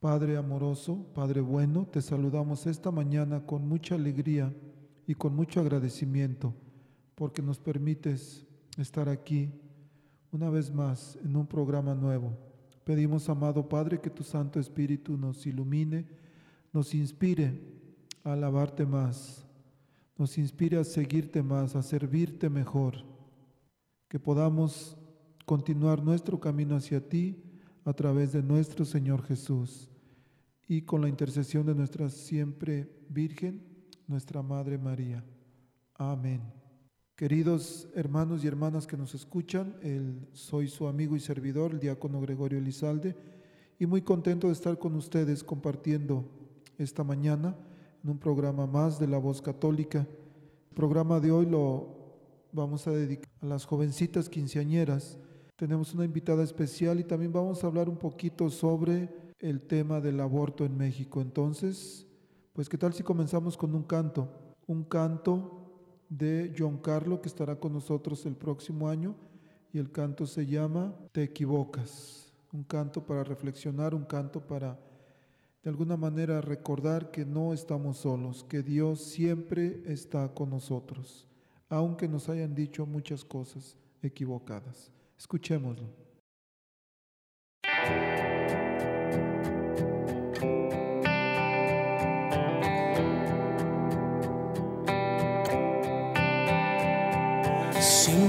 Padre amoroso, Padre bueno, te saludamos esta mañana con mucha alegría y con mucho agradecimiento porque nos permites estar aquí una vez más en un programa nuevo. Pedimos, amado Padre, que tu Santo Espíritu nos ilumine, nos inspire a alabarte más, nos inspire a seguirte más, a servirte mejor, que podamos continuar nuestro camino hacia ti a través de nuestro Señor Jesús y con la intercesión de nuestra siempre Virgen, nuestra Madre María. Amén. Queridos hermanos y hermanas que nos escuchan, soy su amigo y servidor, el diácono Gregorio Elizalde, y muy contento de estar con ustedes compartiendo esta mañana en un programa más de la voz católica. El programa de hoy lo vamos a dedicar a las jovencitas quinceañeras. Tenemos una invitada especial y también vamos a hablar un poquito sobre el tema del aborto en México. Entonces, pues qué tal si comenzamos con un canto, un canto de John Carlo que estará con nosotros el próximo año y el canto se llama Te equivocas, un canto para reflexionar, un canto para de alguna manera recordar que no estamos solos, que Dios siempre está con nosotros, aunque nos hayan dicho muchas cosas equivocadas. Escuchémoslo.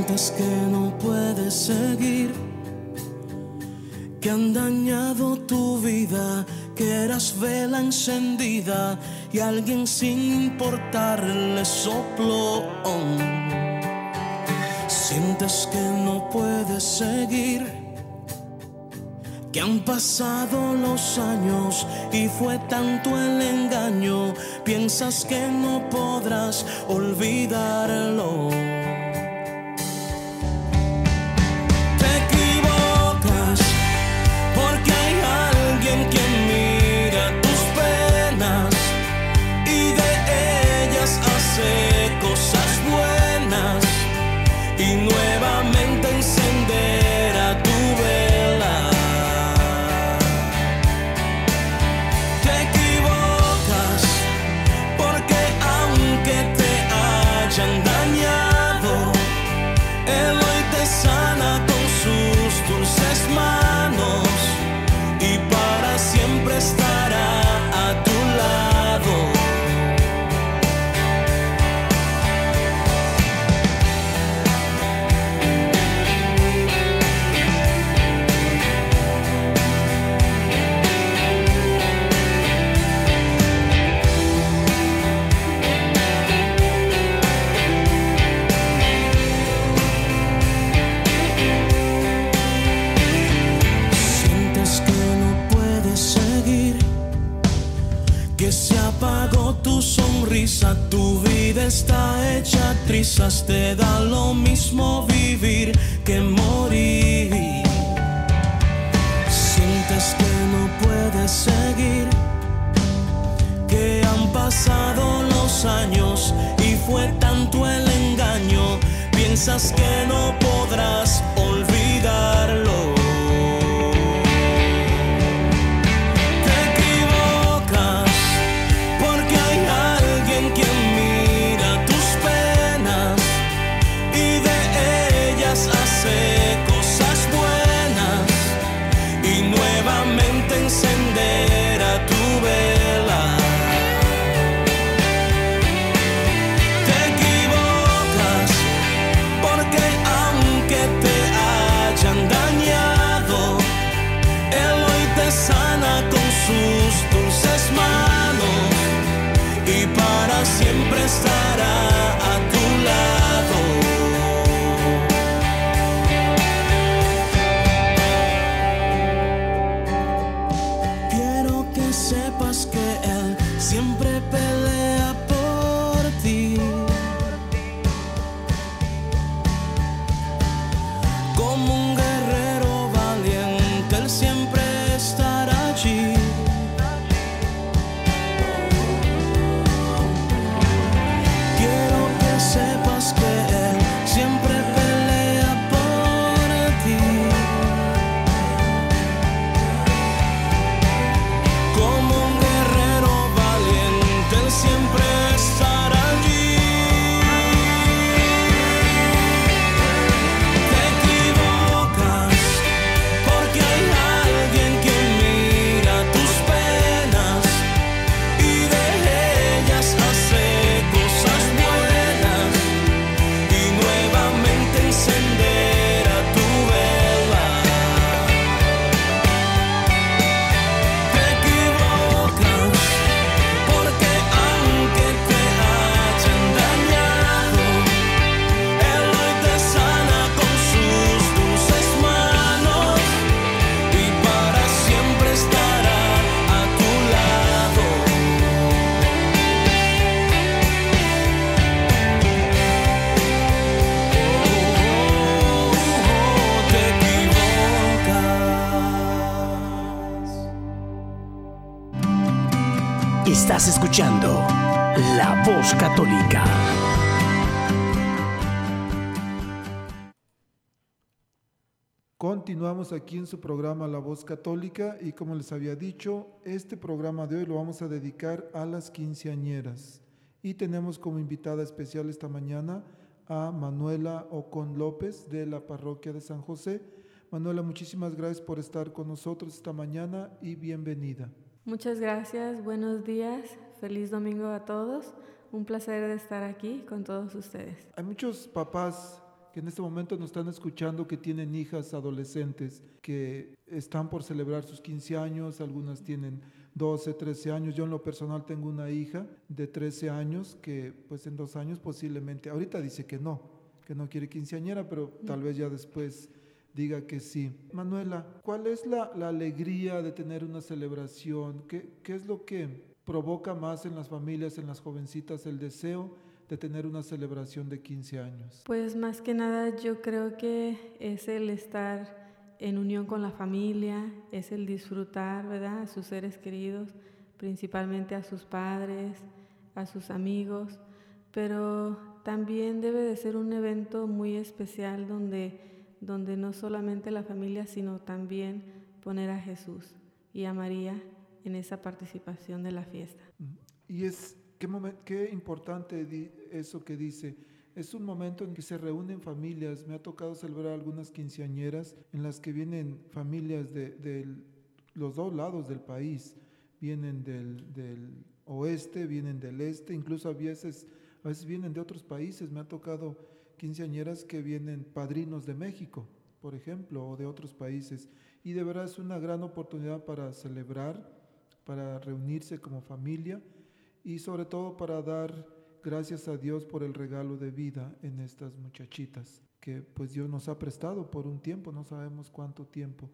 Sientes que no puedes seguir, que han dañado tu vida, que eras vela encendida y alguien sin importarle sopló. Sientes que no puedes seguir, que han pasado los años y fue tanto el engaño, piensas que no podrás olvidarlo. Te da lo mismo vivir que morir. Sientes que no puedes seguir, que han pasado los años y fue tanto el engaño, piensas que no podrás olvidarlo. Aquí en su programa La Voz Católica y como les había dicho, este programa de hoy lo vamos a dedicar a las quinceañeras. Y tenemos como invitada especial esta mañana a Manuela Ocon López de la parroquia de San José. Manuela, muchísimas gracias por estar con nosotros esta mañana y bienvenida. Muchas gracias, buenos días, feliz domingo a todos. Un placer de estar aquí con todos ustedes. Hay muchos papás que en este momento nos están escuchando que tienen hijas adolescentes que están por celebrar sus 15 años, algunas tienen 12, 13 años. Yo en lo personal tengo una hija de 13 años que pues en dos años posiblemente, ahorita dice que no, que no quiere quinceañera, pero tal vez ya después diga que sí. Manuela, ¿cuál es la, la alegría de tener una celebración? ¿Qué, ¿Qué es lo que provoca más en las familias, en las jovencitas, el deseo? De tener una celebración de 15 años? Pues más que nada yo creo que es el estar en unión con la familia, es el disfrutar, ¿verdad? A sus seres queridos, principalmente a sus padres, a sus amigos, pero también debe de ser un evento muy especial donde, donde no solamente la familia, sino también poner a Jesús y a María en esa participación de la fiesta. Y es Qué, qué importante eso que dice. Es un momento en que se reúnen familias. Me ha tocado celebrar algunas quinceañeras en las que vienen familias de, los dos lados del país. Vienen del, oeste, vienen del este, incluso a veces, a veces vienen de otros países. Me ha tocado quinceañeras que vienen padrinos de México, por ejemplo, o de otros países. Y de verdad es una gran oportunidad para celebrar, para reunirse como familia y sobre todo para dar gracias a Dios por el regalo de vida en estas muchachitas que pues Dios nos ha prestado por un tiempo, no sabemos cuánto tiempo.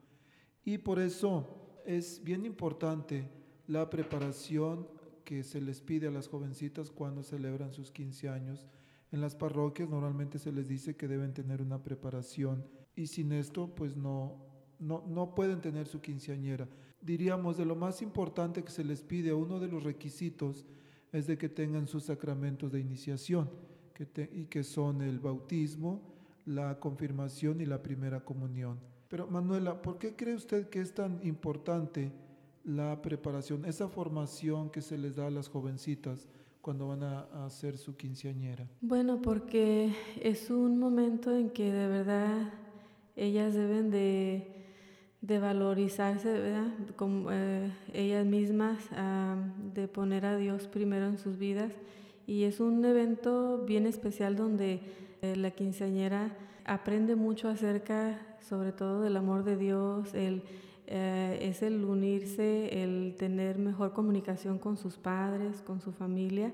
Y por eso es bien importante la preparación que se les pide a las jovencitas cuando celebran sus 15 años. En las parroquias normalmente se les dice que deben tener una preparación y sin esto pues no, no, no pueden tener su quinceañera. Diríamos de lo más importante que se les pide, uno de los requisitos es de que tengan sus sacramentos de iniciación, que y que son el bautismo, la confirmación y la primera comunión. Pero Manuela, ¿por qué cree usted que es tan importante la preparación, esa formación que se les da a las jovencitas cuando van a, a hacer su quinceañera? Bueno, porque es un momento en que de verdad ellas deben de de valorizarse, ¿verdad? Eh, ellas mismas, de poner a Dios primero en sus vidas. Y es un evento bien especial donde eh, la quinceañera aprende mucho acerca, sobre todo, del amor de Dios, el, eh, es el unirse, el tener mejor comunicación con sus padres, con su familia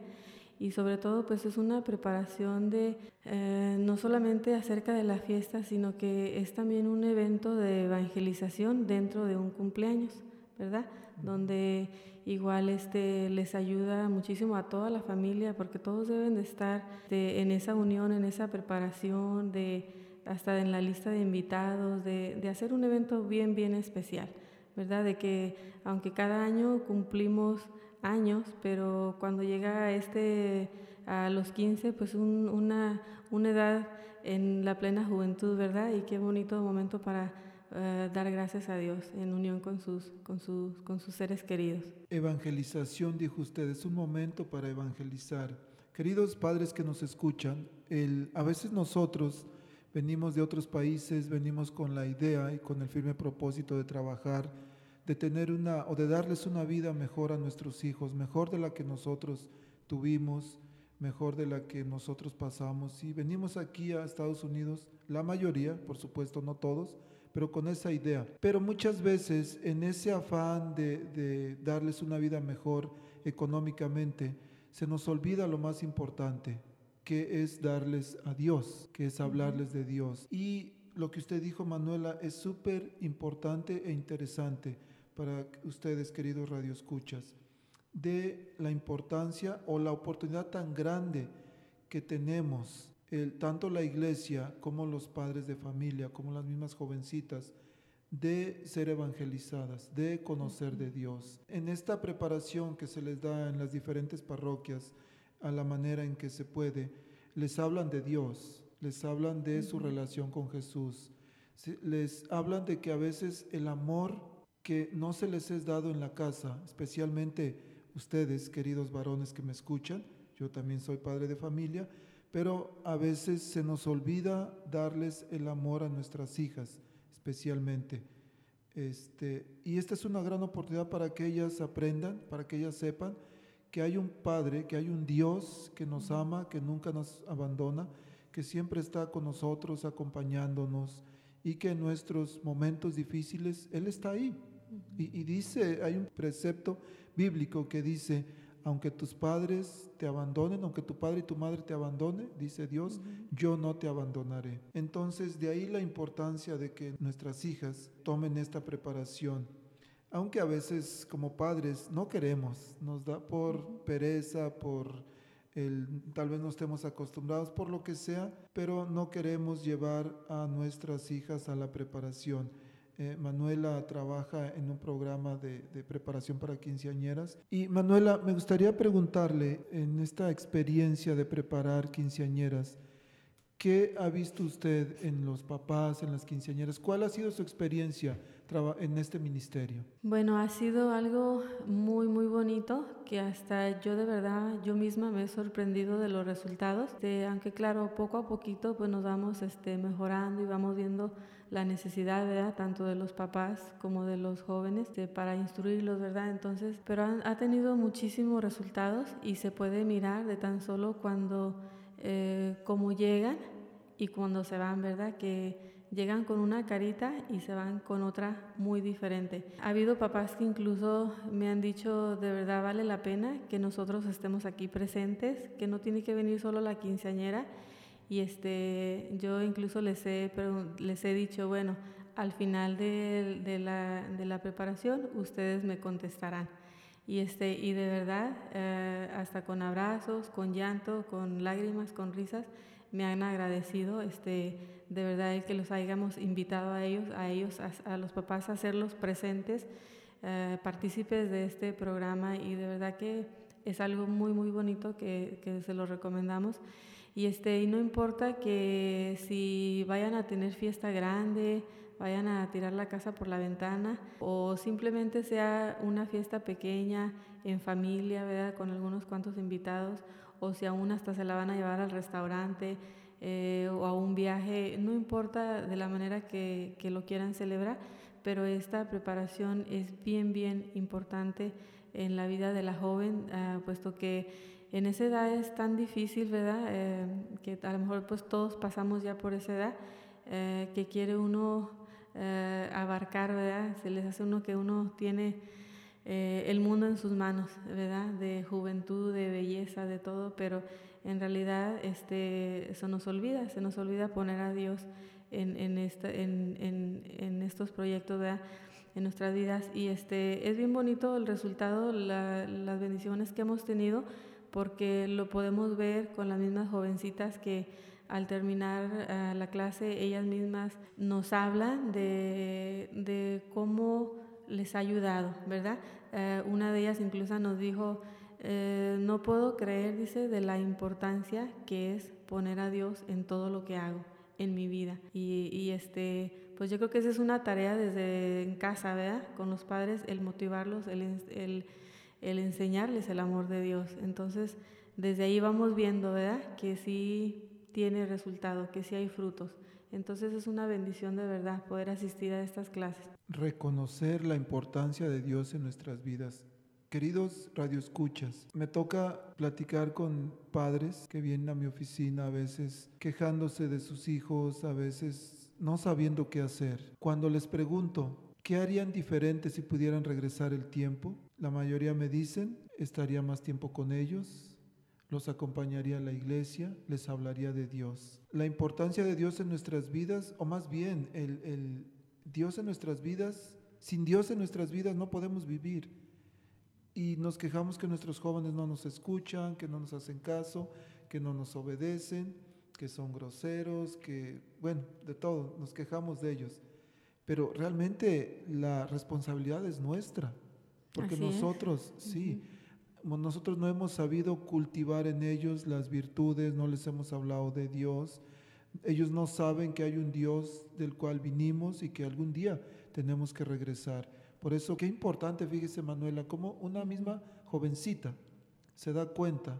y sobre todo pues es una preparación de eh, no solamente acerca de la fiesta, sino que es también un evento de evangelización dentro de un cumpleaños, ¿verdad? Donde igual este, les ayuda muchísimo a toda la familia porque todos deben de estar en esa unión, en esa preparación, de, hasta en la lista de invitados, de, de hacer un evento bien, bien especial, ¿verdad? De que aunque cada año cumplimos años, pero cuando llega este a los 15, pues una, una edad en la plena juventud, ¿verdad? Y qué bonito momento para eh, dar gracias a Dios en unión con sus, con, sus, con sus seres queridos. Evangelización, dijo usted, es un momento para evangelizar. Queridos padres que nos escuchan, el, a veces nosotros venimos de otros países, venimos con la idea y con el firme propósito de trabajar de tener una o de darles una vida mejor a nuestros hijos, mejor de la que nosotros tuvimos, mejor de la que nosotros pasamos. Y venimos aquí a Estados Unidos, la mayoría, por supuesto, no todos, pero con esa idea. Pero muchas veces en ese afán de, de darles una vida mejor económicamente, se nos olvida lo más importante, que es darles a Dios, que es hablarles de Dios. Y lo que usted dijo, Manuela, es súper importante e interesante para ustedes, queridos radioescuchas, de la importancia o la oportunidad tan grande que tenemos, el, tanto la iglesia como los padres de familia, como las mismas jovencitas, de ser evangelizadas, de conocer de Dios. En esta preparación que se les da en las diferentes parroquias, a la manera en que se puede, les hablan de Dios, les hablan de su relación con Jesús, les hablan de que a veces el amor que no se les es dado en la casa, especialmente ustedes, queridos varones que me escuchan, yo también soy padre de familia, pero a veces se nos olvida darles el amor a nuestras hijas especialmente. Este, y esta es una gran oportunidad para que ellas aprendan, para que ellas sepan que hay un Padre, que hay un Dios que nos ama, que nunca nos abandona, que siempre está con nosotros, acompañándonos y que en nuestros momentos difíciles Él está ahí. Y, y dice, hay un precepto bíblico que dice, aunque tus padres te abandonen, aunque tu padre y tu madre te abandonen, dice Dios, yo no te abandonaré. Entonces, de ahí la importancia de que nuestras hijas tomen esta preparación. Aunque a veces como padres no queremos, nos da por pereza, por el, tal vez no estemos acostumbrados, por lo que sea, pero no queremos llevar a nuestras hijas a la preparación. Eh, Manuela trabaja en un programa de, preparación para quinceañeras. Y Manuela, me gustaría preguntarle, en esta experiencia de preparar quinceañeras, ¿qué ha visto usted en los papás, en las quinceañeras? ¿Cuál ha sido su experiencia en este ministerio? Bueno, ha sido algo muy, muy bonito que hasta yo de verdad, yo misma me he sorprendido de los resultados. aunque claro, poco a poquito pues nos vamos este, mejorando y vamos viendo la necesidad, ¿verdad? Tanto de los papás como de los jóvenes para instruirlos, ¿verdad? Entonces, pero ha tenido muchísimos resultados y se puede mirar de tan solo cuando, eh, cómo llegan y cuando se van, ¿verdad? Que llegan con una carita y se van con otra muy diferente. Ha habido papás que incluso me han dicho, de verdad vale la pena que nosotros estemos aquí presentes, que no tiene que venir solo la quinceañera y este, yo incluso les he, les he dicho, bueno, al final de, la, de la, preparación ustedes me contestarán. Y, este, y de verdad, eh, hasta con abrazos, con llanto, con lágrimas, con risas, me han agradecido, este, de verdad, el que los hayamos invitado a ellos, a ellos, a, los papás a hacerlos presentes, eh, partícipes de este programa y de verdad que es algo muy, muy bonito que, que se lo recomendamos. Y, este, y no importa que si vayan a tener fiesta grande, vayan a tirar la casa por la ventana o simplemente sea una fiesta pequeña en familia, ¿verdad? Con algunos cuantos invitados o si aún hasta se la van a llevar al restaurante eh, o a un viaje, no importa de la manera que, que lo quieran celebrar, pero esta preparación es bien, bien importante en la vida de la joven, ah, puesto que en esa edad es tan difícil, ¿verdad? Eh, que a lo mejor pues todos pasamos ya por esa edad, eh, que quiere uno eh, abarcar, ¿verdad? Se les hace uno que uno tiene el mundo en sus manos, ¿verdad? De juventud, de belleza, de todo, pero en realidad este, eso nos olvida, se nos olvida poner a Dios en, en, esta, en, en, estos proyectos, ¿verdad? en nuestras vidas y este es bien bonito el resultado, las bendiciones que hemos tenido porque lo podemos ver con las mismas jovencitas que al terminar eh, la clase ellas mismas nos hablan de, de cómo les ha ayudado, ¿verdad? Eh, una de ellas incluso nos dijo, eh, no puedo creer, dice, de la importancia que es poner a Dios en todo lo que hago en mi vida. Y, este, pues yo creo que esa es una tarea desde en casa, ¿verdad? Con los padres, el motivarlos, el, el el enseñarles el amor de Dios. Entonces, desde ahí vamos viendo, ¿verdad? Que sí tiene resultado, que sí hay frutos. Entonces es una bendición de verdad poder asistir a estas clases. Reconocer la importancia de Dios en nuestras vidas. Queridos radioescuchas, me toca platicar con padres que vienen a mi oficina a veces quejándose de sus hijos, a veces no sabiendo qué hacer. Cuando les pregunto, ¿qué harían diferente si pudieran regresar el tiempo? La mayoría me dicen, estaría más tiempo con ellos, los acompañaría a la iglesia, les hablaría de Dios. La importancia de Dios en nuestras vidas, o más bien, el, Dios en nuestras vidas, sin Dios en nuestras vidas no podemos vivir. Y nos quejamos que nuestros jóvenes no nos escuchan, que no nos hacen caso, que no nos obedecen, que son groseros, que, bueno, de todo, nos quejamos de ellos. pero realmente la responsabilidad es nuestra, porque nosotros, sí, nosotros no hemos sabido cultivar en ellos las virtudes, no les hemos hablado de Dios, ellos no saben que hay un Dios del cual vinimos y que algún día tenemos que regresar. Por eso, qué importante, fíjese Manuela, como una misma jovencita se da cuenta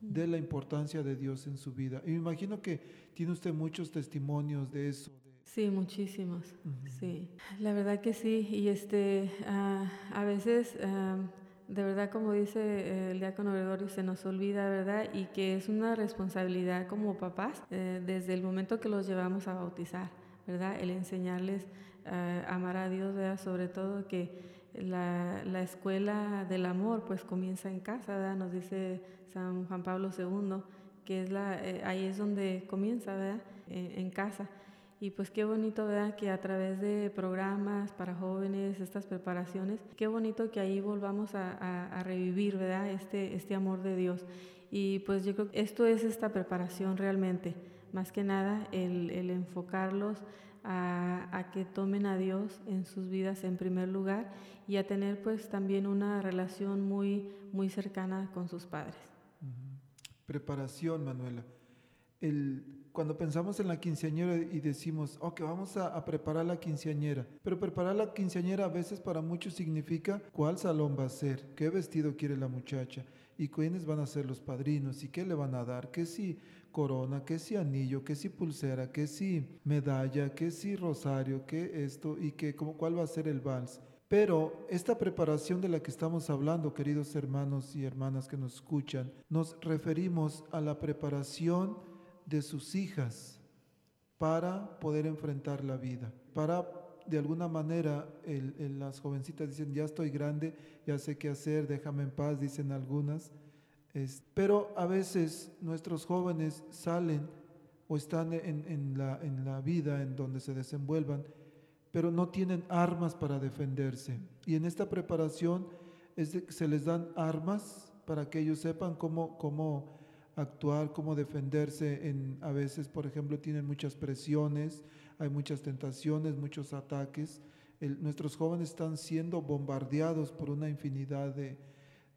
de la importancia de Dios en su vida. Y me imagino que tiene usted muchos testimonios de eso. Sí, muchísimos. Sí, la verdad que sí. Y este, ah, a veces, ah, de verdad, como dice el diácono Gregorio, se nos olvida, ¿verdad? Y que es una responsabilidad como papás eh, desde el momento que los llevamos a bautizar, ¿verdad? El enseñarles ah, amar a Dios, ¿verdad? Sobre todo que la, la, escuela del amor pues comienza en casa, ¿verdad? Nos dice San Juan Pablo II, que es la, eh, ahí es donde comienza, ¿verdad? en casa. Y pues qué bonito, ¿verdad? Que a través de programas para jóvenes, estas preparaciones, qué bonito que ahí volvamos a, a, revivir, ¿verdad? Este, este amor de Dios. Y pues yo creo que esto es esta preparación realmente, más que nada el, el enfocarlos a, a, que tomen a Dios en sus vidas en primer lugar y a tener pues también una relación muy, muy cercana con sus padres. Preparación, Manuela. El, cuando pensamos en la quinceañera y decimos, ok, vamos a, preparar la quinceañera, pero preparar la quinceañera a veces para muchos significa cuál salón va a ser, qué vestido quiere la muchacha y quiénes van a ser los padrinos y qué le van a dar, qué si corona, qué si anillo, qué si pulsera, qué si medalla, qué si rosario, qué esto y qué, como, cuál va a ser el vals. Pero esta preparación de la que estamos hablando, queridos hermanos y hermanas que nos escuchan, nos referimos a la preparación de sus hijas para poder enfrentar la vida, para de alguna manera las jovencitas dicen, ya estoy grande, ya sé qué hacer, déjame en paz, dicen algunas. Pero a veces nuestros jóvenes salen o están en, la, en la vida en donde se desenvuelvan, pero no tienen armas para defenderse. Y en esta preparación es se les dan armas para que ellos sepan cómo, cómo actuar, cómo defenderse. En, a veces, por ejemplo, tienen muchas presiones, hay muchas tentaciones, muchos ataques. nuestros jóvenes están siendo bombardeados por una infinidad de,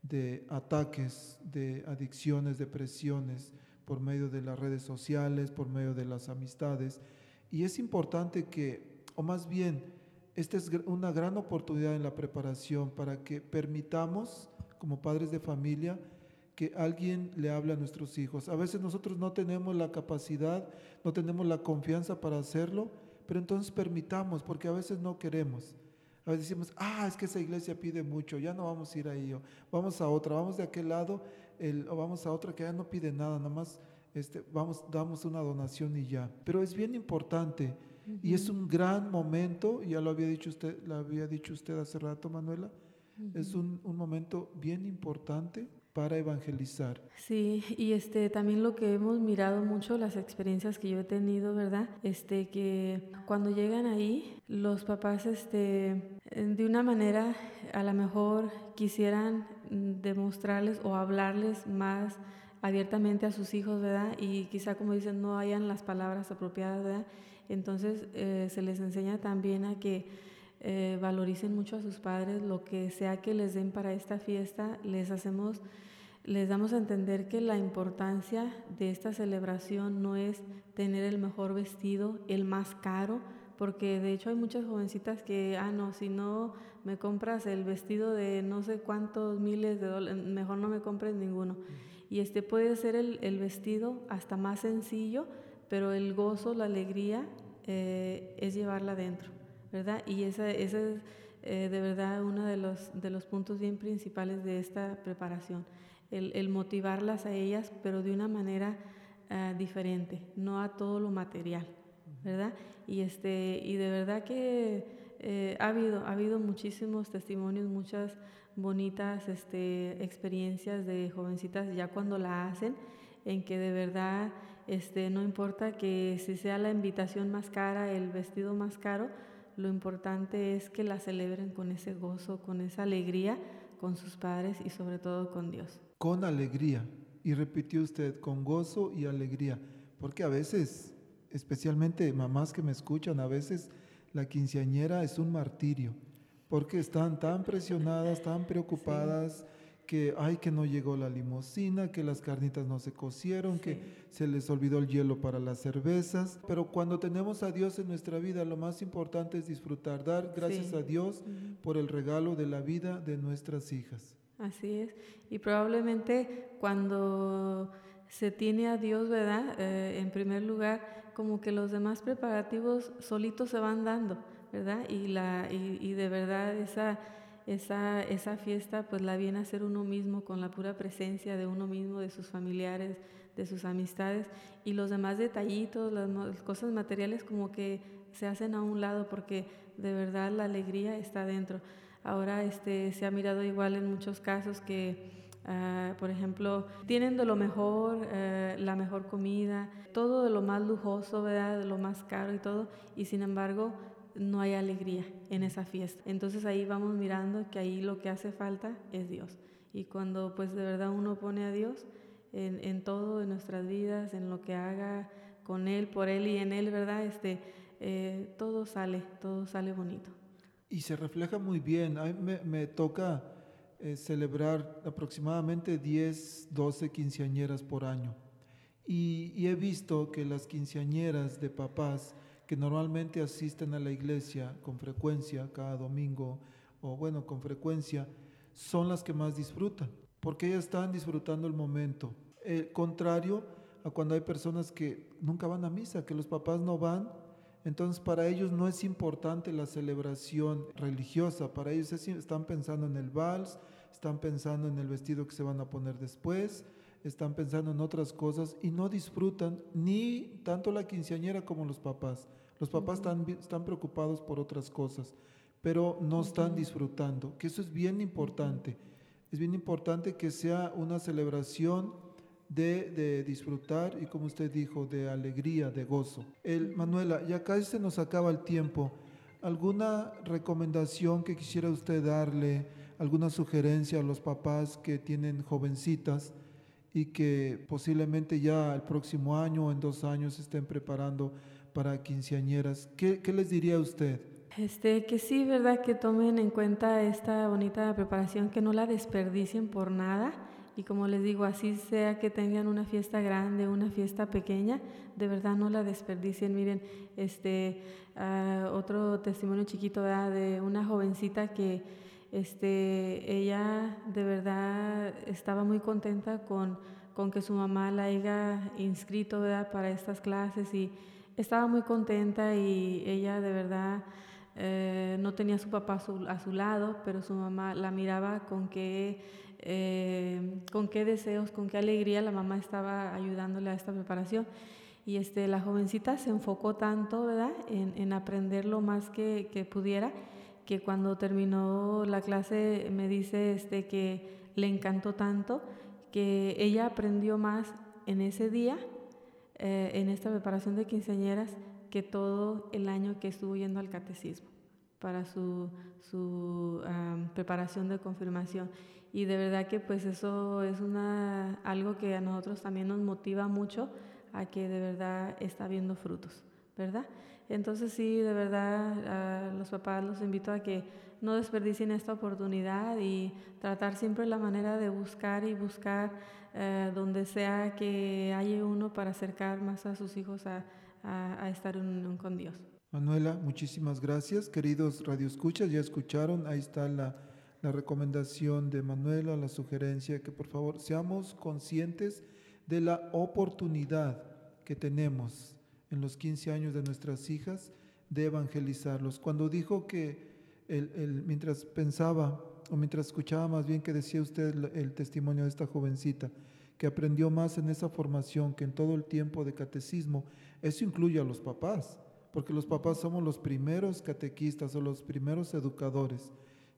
de ataques, de adicciones, de presiones, por medio de las redes sociales, por medio de las amistades. Y es importante que, o más bien, esta es una gran oportunidad en la preparación para que permitamos, como padres de familia, que alguien le hable a nuestros hijos. A veces nosotros no tenemos la capacidad, no tenemos la confianza para hacerlo, pero entonces permitamos, porque a veces no queremos. A veces decimos, ah, es que esa iglesia pide mucho, ya no vamos a ir ahí, o vamos a otra, vamos de aquel lado, el, o vamos a otra que ya no pide nada, nada más este, vamos, damos una donación y ya. Pero es bien importante y es un gran momento, ya lo había dicho usted, lo había dicho usted hace rato, Manuela, es un, un momento bien importante para evangelizar. Sí, y este también lo que hemos mirado mucho las experiencias que yo he tenido, ¿verdad? Este que cuando llegan ahí los papás este de una manera a lo mejor quisieran demostrarles o hablarles más abiertamente a sus hijos, ¿verdad? Y quizá como dicen no hayan las palabras apropiadas, ¿verdad? Entonces eh, se les enseña también a que eh, valoricen mucho a sus padres, lo que sea que les den para esta fiesta, les hacemos les damos a entender que la importancia de esta celebración no es tener el mejor vestido, el más caro, porque de hecho hay muchas jovencitas que, ah, no, si no me compras el vestido de no sé cuántos miles de dólares, mejor no me compres ninguno. Y este puede ser el, vestido hasta más sencillo, pero el gozo, la alegría eh, es llevarla adentro, ¿verdad? Y ese es eh, de verdad uno de los puntos bien principales de esta preparación el, motivarlas a ellas, pero de una manera ah, diferente, no a todo lo material, ¿verdad? Y, este, y de verdad que eh, ha, habido, ha habido muchísimos testimonios, muchas bonitas este, experiencias de jovencitas ya cuando la hacen, en que de verdad este, no importa que si sea la invitación más cara, el vestido más caro, lo importante es que la celebren con ese gozo, con esa alegría, con sus padres y sobre todo con Dios con alegría. Y repitió usted, con gozo y alegría. Porque a veces, especialmente mamás que me escuchan, a veces la quinceañera es un martirio, porque están tan presionadas, tan preocupadas que, ay, que no llegó la limosina, que las carnitas no se cocieron, que se les olvidó el hielo para las cervezas. Pero cuando tenemos a Dios en nuestra vida, lo más importante es disfrutar, dar gracias a Dios por el regalo de la vida de nuestras hijas. Así es. Y probablemente cuando se tiene a Dios, ¿verdad? Eh, en primer lugar, como que los demás preparativos solitos se van dando, ¿verdad? Y, la, y, y de verdad esa esa, esa fiesta pues la viene a hacer uno mismo con la pura presencia de uno mismo, de sus familiares, de sus amistades y los demás detallitos, las, cosas materiales como que se hacen a un lado porque de verdad la alegría está dentro. Ahora este, se ha mirado igual en muchos casos que, ah, por ejemplo, tienen de lo mejor, eh, la mejor comida, todo de lo más lujoso, ¿verdad? de lo más caro y todo, y sin embargo no hay alegría en esa fiesta. Entonces ahí vamos mirando que ahí lo que hace falta es Dios. Y cuando pues de verdad uno pone a Dios en, todo, en nuestras vidas, en lo que haga con Él, por Él y en Él, ¿verdad? Este, eh, todo sale, todo sale bonito. Y se refleja muy bien. A mí me, toca eh, celebrar aproximadamente 10, 12 quinceañeras por año. Y, he visto que las quinceañeras de papás, que normalmente asisten a la iglesia con frecuencia, cada domingo, o bueno, con frecuencia, son las que más disfrutan, porque ellas están disfrutando el momento. Eh, contrario a cuando hay personas que nunca van a misa, que los papás no van, entonces para ellos no es importante la celebración religiosa, para ellos están pensando en el vals, están pensando en el vestido que se van a poner después, están pensando en otras cosas y no disfrutan ni tanto la quinceañera como los papás. Los papás están, están preocupados por otras cosas, pero no están disfrutando, que eso es bien importante. Es bien importante que sea una celebración de, disfrutar y como usted dijo, de alegría, de gozo. El, Manuela, ya casi se nos acaba el tiempo. ¿Alguna recomendación que quisiera usted darle, alguna sugerencia a los papás que tienen jovencitas y que posiblemente ya el próximo año o en dos años estén preparando para quinceañeras. ¿Qué, ¿Qué, les diría usted? Este, que sí, ¿verdad? Que tomen en cuenta esta bonita preparación, que no la desperdicien por nada. Y como les digo, así sea que tengan una fiesta grande, una fiesta pequeña, de verdad no la desperdicien. Miren, este, uh, otro testimonio chiquito ¿verdad? de una jovencita que este, ella de verdad estaba muy contenta con, con que su mamá la haya inscrito ¿verdad? para estas clases y estaba muy contenta y ella de verdad eh, no tenía a su papá a su, lado, pero su mamá la miraba con qué, eh, con qué deseos, con qué alegría la mamá estaba ayudándole a esta preparación. Y este, la jovencita se enfocó tanto ¿verdad? En, en aprender lo más que, que, pudiera, que cuando terminó la clase me dice este, que le encantó tanto que ella aprendió más en ese día eh, en esta preparación de quinceañeras que todo el año que estuvo yendo al catecismo para su, su preparación de confirmación. Y de verdad que pues eso es una, algo que a nosotros también nos motiva mucho a que de verdad está viendo frutos, ¿verdad? Entonces sí, de verdad, a los papás los invito a que no desperdicien esta oportunidad y tratar siempre la manera de buscar y buscar eh, donde sea que haya uno para acercar más a sus hijos a, estar con Dios. Manuela, muchísimas gracias. Queridos radioescuchas, ya escucharon, ahí está la, la recomendación de Manuela, la sugerencia, que por favor seamos conscientes de la oportunidad que tenemos en los 15 años de nuestras hijas de evangelizarlos. Cuando dijo que el, mientras pensaba o mientras escuchaba más bien que decía usted el, testimonio de esta jovencita, que aprendió más en esa formación que en todo el tiempo de catecismo, eso incluye a los papás, porque los papás somos los primeros catequistas o los primeros educadores.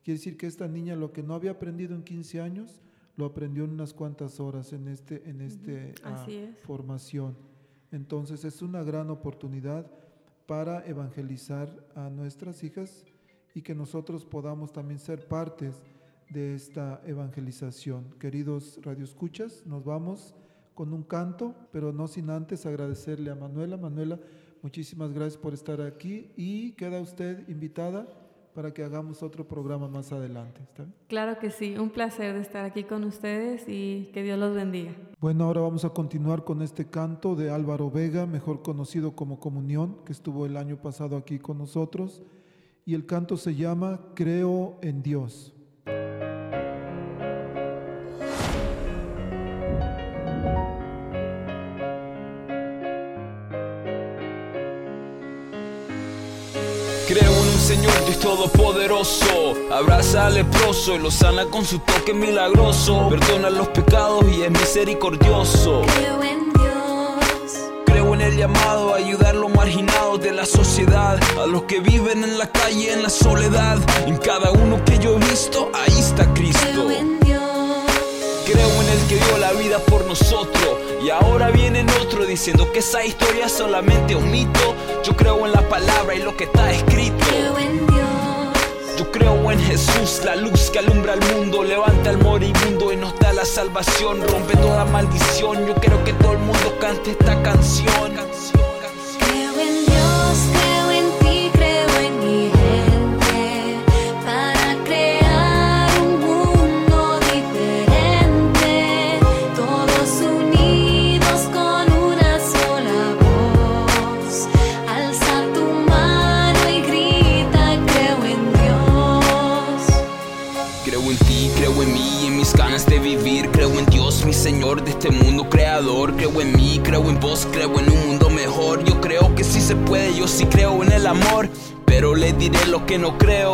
Quiere decir que esta niña lo que no había aprendido en 15 años, lo aprendió en unas cuantas horas en este, en este ah, formación. Entonces es una gran oportunidad para evangelizar a nuestras hijas y que nosotros podamos también ser partes de esta evangelización. Queridos radioescuchas, nos vamos con un canto, pero no sin antes agradecerle a Manuela. Manuela, Muchísimas gracias por estar aquí y queda usted invitada para que hagamos otro programa más adelante. ¿está Claro que sí, un placer de estar aquí con ustedes y que Dios los bendiga. Bueno, ahora vamos a continuar con este canto de Álvaro Vega, mejor conocido como Comunión, que estuvo el año pasado aquí con nosotros. Y el canto se llama Creo en Dios. Señor Dios todopoderoso, abraza al leproso y lo sana con su toque milagroso, perdona los pecados y es misericordioso. Creo en Dios, Creo en el llamado a ayudar a los marginados de la sociedad, a los que viven en la calle en la soledad. En cada uno que yo he visto, ahí está Cristo. creo en Dios, Creo en el que dio la vida por nosotros y ahora viene otro diciendo que esa historia es solamente un mito. Yo creo en la palabra y lo que está escrito. creo en Dios, Yo creo en Jesús, la luz que alumbra el mundo, levanta al moribundo y nos da la salvación, rompe toda maldición. Yo creo que todo el mundo cante esta canción. Creo en Dios, mi Señor de este mundo creador. Creo en mí, creo en vos, creo en un mundo mejor. Yo creo que sí se puede, yo sí creo en el amor. Pero le diré lo que no creo.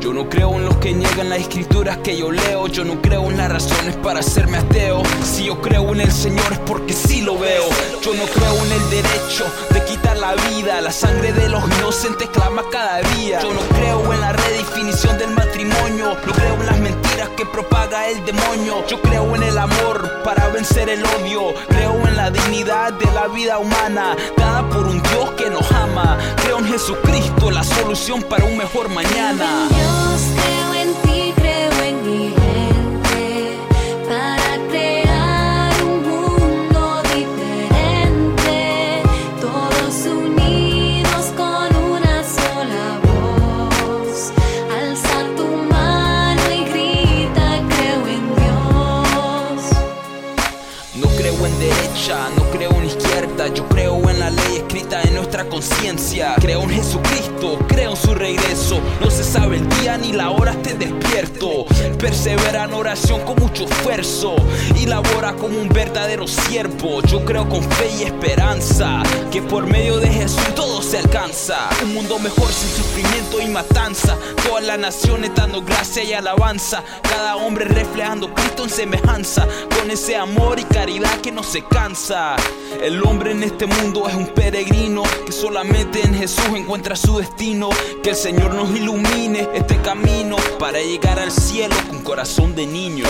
Yo no creo en los que niegan las escrituras que yo leo. Yo no creo en las razones para hacerme ateo. Si yo creo en el Señor es porque sí lo veo. Yo no creo en el derecho de quitar la vida. La sangre de los inocentes clama cada día. Yo no creo en la redefinición del matrimonio. No creo en las mentiras que propaga el demonio. Yo creo en el amor para vencer el odio. Creo en la dignidad de la vida humana, dada por un Dios que nos ama. Creo en Jesucristo, la solución para un mejor mañana. Dios, Creo en Jesucristo, creo en su regreso. No se sabe el día ni la hora, te despierto. Persevera en oración con mucho esfuerzo y labora como un verdadero siervo. Yo creo con fe y esperanza que por medio de Jesús todo alcanza. Un mundo mejor sin sufrimiento y matanza. Todas las naciones dando gracia y alabanza. Cada hombre reflejando Cristo en semejanza. Con ese amor y caridad que no se cansa. El hombre en este mundo es un peregrino que solamente en Jesús encuentra su destino. Que el Señor nos ilumine este camino para llegar al cielo con corazón de niño.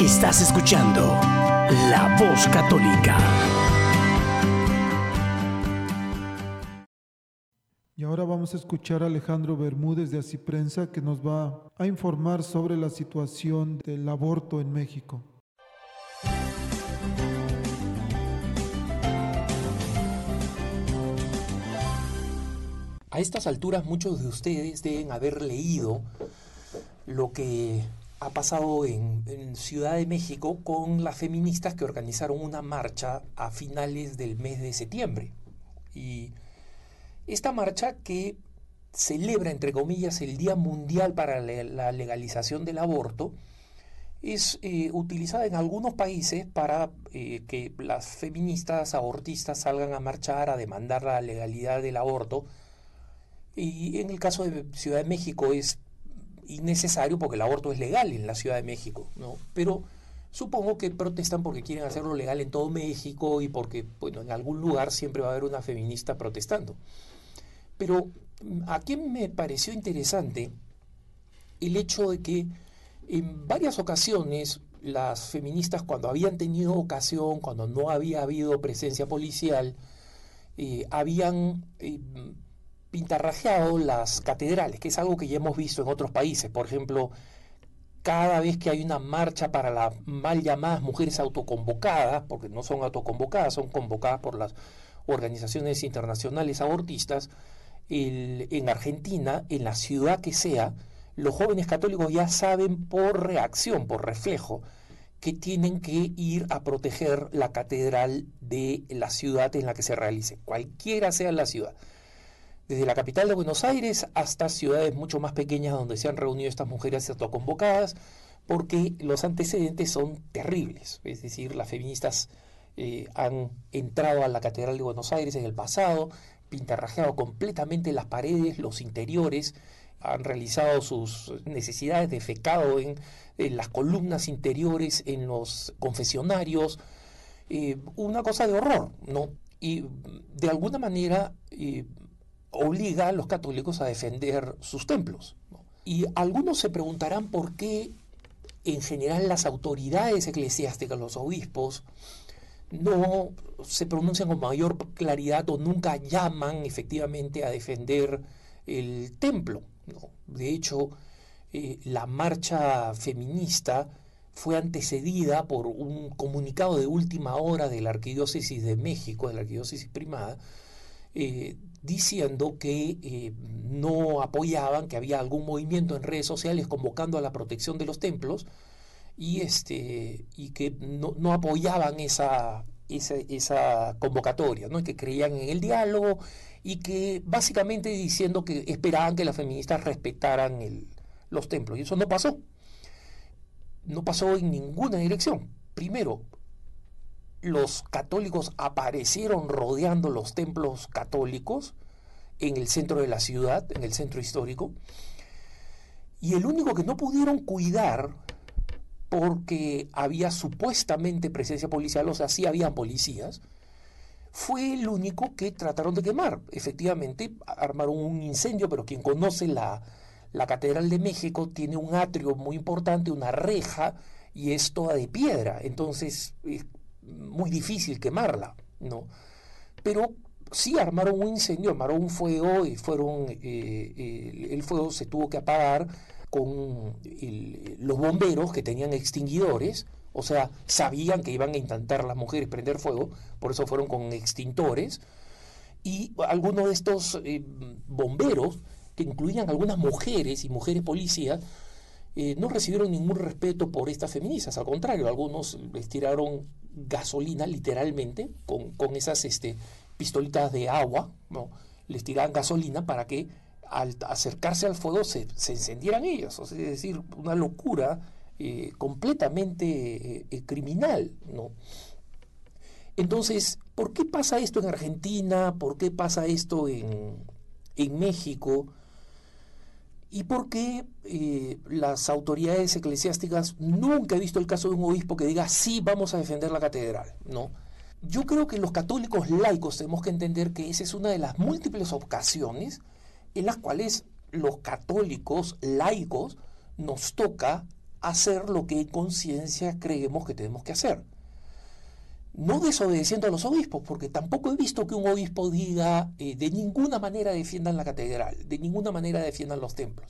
Estás escuchando La Voz Católica. Y ahora vamos a escuchar a Alejandro Bermúdez de Así Prensa que nos va a informar sobre la situación del aborto en México. A estas alturas muchos de ustedes deben haber leído lo que ha pasado en, en, Ciudad de México con las feministas que organizaron una marcha a finales del mes de septiembre. Y esta marcha que celebra, entre comillas, el Día Mundial para la Legalización del Aborto, es eh, utilizada en algunos países para eh, que las feministas abortistas salgan a marchar a demandar la legalidad del aborto. Y en el caso de Ciudad de México es innecesario porque el aborto es legal en la Ciudad de México, ¿no? Pero supongo que protestan porque quieren hacerlo legal en todo México y porque, bueno, en algún lugar siempre va a haber una feminista protestando. Pero aquí me pareció interesante el hecho de que en varias ocasiones las feministas cuando habían tenido ocasión, cuando no había habido presencia policial, eh, habían eh, pintarrajeado las catedrales, que es algo que ya hemos visto en otros países. Por ejemplo, cada vez que hay una marcha para las mal llamadas mujeres autoconvocadas, porque no son autoconvocadas, son convocadas por las organizaciones internacionales abortistas, en Argentina, en la ciudad que sea, los jóvenes católicos ya saben por reacción, por reflejo, que tienen que ir a proteger la catedral de la ciudad en la que se realice, cualquiera sea la ciudad. Desde la capital de Buenos Aires hasta ciudades mucho más pequeñas donde se han reunido estas mujeres autoconvocadas, porque los antecedentes son terribles. Es decir, las feministas eh, han entrado a la Catedral de Buenos Aires en el pasado, pintarrajeado completamente las paredes, los interiores, han realizado sus necesidades de fecado en, las columnas interiores, en los confesionarios, eh, una cosa de horror, ¿no? Y de alguna manera eh, obliga a los católicos a defender sus templos. Y algunos se preguntarán por qué en general las autoridades eclesiásticas, los obispos, no se pronuncian con mayor claridad o nunca llaman efectivamente a defender el templo. De hecho, eh, la marcha feminista fue antecedida por un comunicado de última hora de la Arquidiócesis de México, de la Arquidiócesis Primada, eh, diciendo que eh, no apoyaban, que había algún movimiento en redes sociales convocando a la protección de los templos y, este, y que no, apoyaban esa, esa, esa convocatoria, ¿no? que creían en el diálogo y que básicamente diciendo que esperaban que las feministas respetaran los templos. Y eso no pasó. No pasó en ninguna dirección. Primero, los católicos aparecieron rodeando los templos católicos en el centro de la ciudad, en el centro histórico, y el único que no pudieron cuidar porque había supuestamente presencia policial, o sea, sí habían policías, fue el único que trataron de quemar. Efectivamente, armaron un incendio, pero quien conoce la, la Catedral de México tiene un atrio muy importante, una reja, y es toda de piedra, entonces es muy difícil quemarla, ¿no? Pero sí armaron un incendio, armaron un fuego y fueron, eh, eh, el fuego se tuvo que apagar con los bomberos que tenían extinguidores, o sea, sabían que iban a intentar las mujeres prender fuego, por eso fueron con extintores. Y algunos de estos eh, bomberos, que incluían algunas mujeres y mujeres policías, no recibieron ningún respeto por estas feministas. Al contrario, algunos les tiraron gasolina, literalmente, con, con esas este, pistolitas de agua, ¿no? les tiraban gasolina para que al acercarse al fuego se, se encendieran ellos. es decir, una locura eh, completamente eh, criminal, ¿no? Entonces, ¿por qué pasa esto en Argentina? ¿Por qué pasa esto en, México? ¿Y por qué eh, las autoridades eclesiásticas nunca he visto el caso de un obispo que diga sí, vamos a defender la catedral? ¿no? Yo creo que los católicos laicos tenemos que entender que esa es una de las múltiples ocasiones en las cuales los católicos laicos nos toca hacer lo que en conciencia creemos que tenemos que hacer. No desobedeciendo a los obispos, porque tampoco he visto que un obispo diga eh, de ninguna manera defiendan la catedral, de ninguna manera defiendan los templos.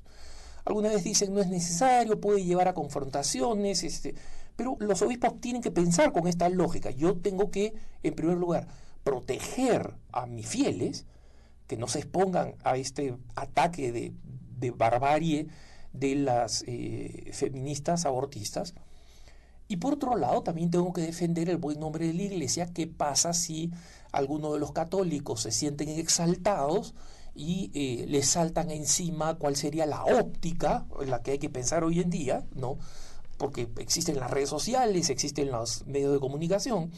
Algunas veces dicen no es necesario, puede llevar a confrontaciones, este, pero los obispos tienen que pensar con esta lógica. Yo tengo que, en primer lugar, proteger a mis fieles, que no se expongan a este ataque de, de barbarie de las eh, feministas abortistas. Y por otro lado, también tengo que defender el buen nombre de la iglesia. ¿Qué pasa si algunos de los católicos se sienten exaltados y eh, les saltan encima cuál sería la óptica en la que hay que pensar hoy en día, ¿no? Porque existen las redes sociales, existen los medios de comunicación.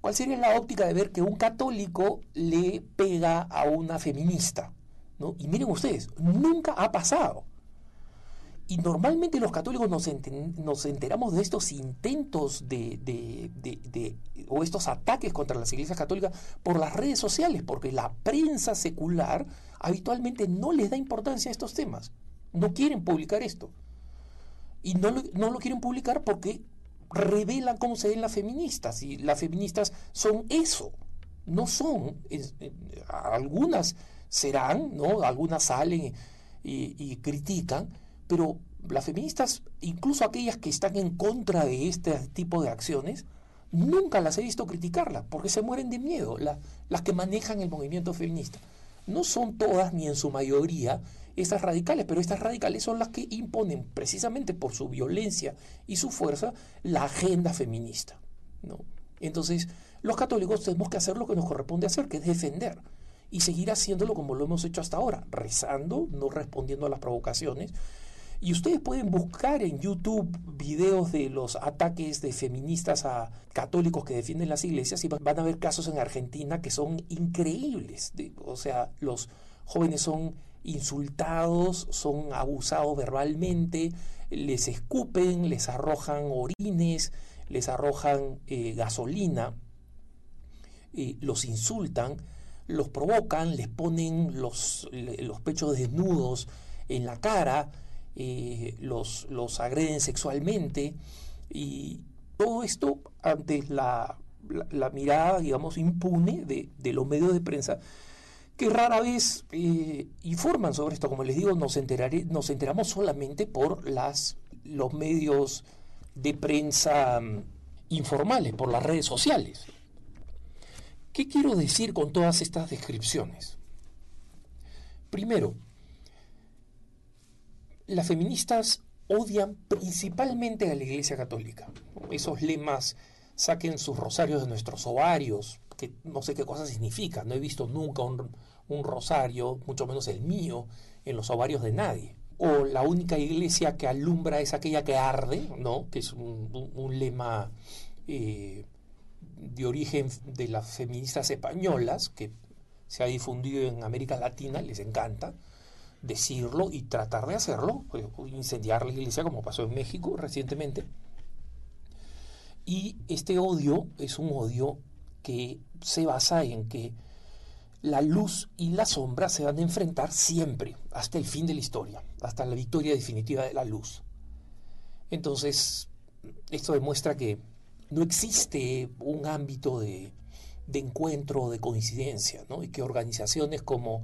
¿Cuál sería la óptica de ver que un católico le pega a una feminista? ¿no? Y miren ustedes, nunca ha pasado. Y normalmente los católicos nos, enten- nos enteramos de estos intentos de, de- de- o estos ataques contra las iglesias católicas por las redes sociales, porque la prensa secular habitualmente no les da importancia a estos temas. No quieren publicar esto. Y no lo, no lo quieren publicar porque revelan cómo se ven las feministas. Y las feministas son eso. No son. eh, algunas serán, ¿no? Algunas salen y critican, pero las feministas, incluso aquellas que están en contra de este tipo de acciones, nunca las he visto criticarlas, porque se mueren de miedo, la- las que manejan el movimiento feminista. No son todas, ni en su mayoría, estas radicales, pero estas radicales son las que imponen, precisamente por su violencia y su fuerza, la agenda feminista. ¿no? Entonces, los católicos tenemos que hacer lo que nos corresponde hacer, que es defender. Y seguir haciéndolo como lo hemos hecho hasta ahora, rezando, no respondiendo a las provocaciones. Y ustedes pueden buscar en YouTube videos de los ataques de feministas a católicos que defienden las iglesias y van a ver casos en Argentina que son increíbles. O sea, los jóvenes son insultados, son abusados verbalmente, les escupen, les arrojan orines, les arrojan eh, gasolina, eh, los insultan, los provocan, les ponen los, los pechos desnudos en la cara, eh, los, los agreden sexualmente y todo esto ante la, la- mirada, digamos, impune de, de los medios de prensa que rara vez eh, informan sobre esto. Como les digo, nos, enteraré, nos enteramos solamente por las, los medios de prensa mm, informales, por las redes sociales. ¿Qué quiero decir con todas estas descripciones? Primero, las feministas odian principalmente a la Iglesia Católica. Esos lemas, saquen sus rosarios de nuestros ovarios, que no sé qué cosa significa. No he visto nunca un, rosario, mucho menos el mío, en los ovarios de nadie. O la única iglesia que alumbra es aquella que arde, ¿no? Que es un lema eh, de origen de las feministas españolas, que se ha difundido en América Latina, les encanta decirlo y tratar de hacerlo, pues, incendiar la iglesia como pasó en México recientemente. Y este odio es un odio que se basa en que la luz y la sombra se van a enfrentar siempre, hasta el fin de la historia, hasta la victoria definitiva de la luz. Entonces, esto demuestra que no existe un ámbito de, de encuentro, de coincidencia, ¿no? y que organizaciones como,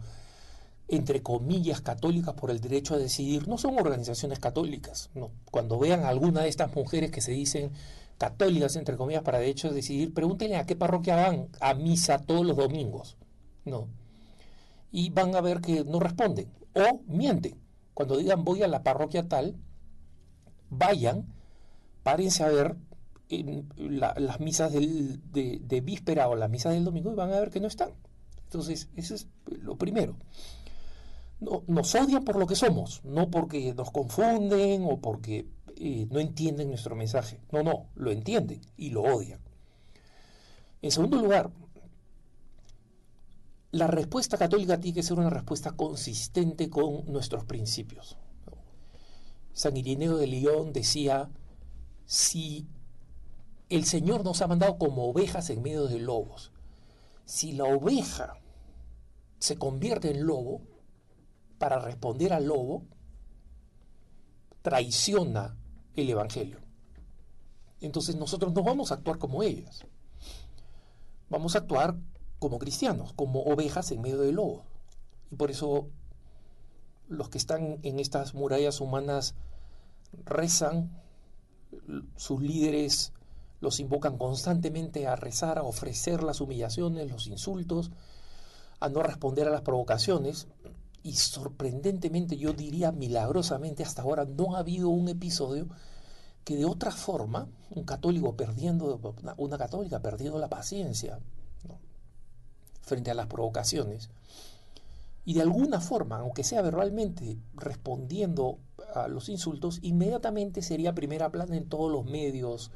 entre comillas, católicas por el derecho a decidir, no son organizaciones católicas. ¿no? Cuando vean a alguna de estas mujeres que se dicen católicas, entre comillas, para derecho a decidir, pregúntenle a qué parroquia van a misa todos los domingos. No. Y van a ver que no responden o mienten. Cuando digan voy a la parroquia tal, vayan, párense a ver las misas del- de, de víspera o las misas del domingo y van a ver que no están. Entonces, eso es lo primero. No, nos odian por lo que somos, no porque nos confunden o porque eh, no entienden nuestro mensaje. No, no, lo entienden y lo odian. En segundo lugar, la respuesta católica tiene que ser una respuesta consistente con nuestros principios. San Irineo de León decía, si el Señor nos ha mandado como ovejas en medio de lobos, si la oveja se convierte en lobo para responder al lobo, traiciona el Evangelio. Entonces nosotros no vamos a actuar como ellas. Vamos a actuar como cristianos, como ovejas en medio de lobos. Y por eso los que están en estas murallas humanas rezan, sus líderes los invocan constantemente a rezar, a ofrecer las humillaciones, los insultos, a no responder a las provocaciones y sorprendentemente, yo diría milagrosamente, hasta ahora no ha habido un episodio que de otra forma, un católico perdiendo, una, católica perdiendo la paciencia frente a las provocaciones, y de alguna forma, aunque sea verbalmente, respondiendo a los insultos, inmediatamente sería primera plana en todos los medios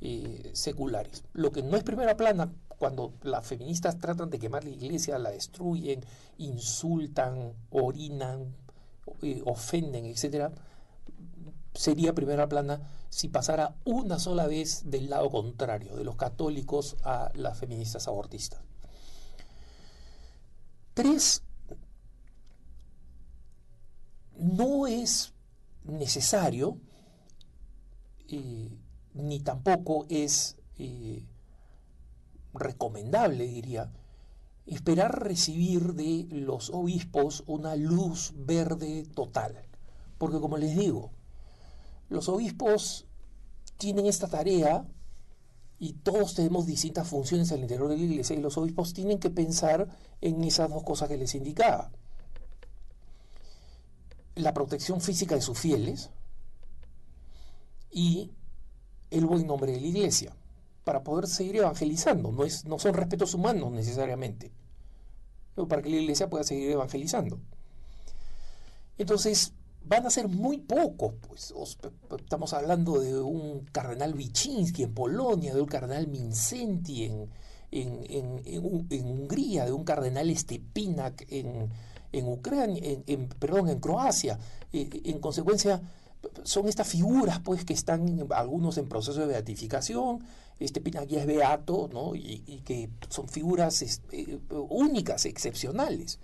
eh, seculares. Lo que no es primera plana cuando las feministas tratan de quemar la iglesia, la destruyen, insultan, orinan, eh, ofenden, etcétera, sería primera plana si pasara una sola vez del lado contrario, de los católicos a las feministas abortistas. Tres, no es necesario, eh, ni tampoco es eh, recomendable, diría, esperar recibir de los obispos una luz verde total. Porque como les digo, los obispos tienen esta tarea y todos tenemos distintas funciones al interior de la iglesia y los obispos tienen que pensar en esas dos cosas que les indicaba. La protección física de sus fieles y el buen nombre de la iglesia para poder seguir evangelizando. No, es, no son respetos humanos necesariamente, pero para que la iglesia pueda seguir evangelizando. Entonces, van a ser muy pocos, pues os- estamos hablando de un cardenal Wyszynski en Polonia, de un cardenal Mincenti en, en, en- en Hu- en Hungría, de un cardenal Stepinak en, Ucrania, en, en- perdón, en Croacia. Eh, en consecuencia, son estas figuras pues que están algunos en proceso de beatificación, Stepinak ya es beato, ¿no? y, que son figuras eh, únicas, excepcionales.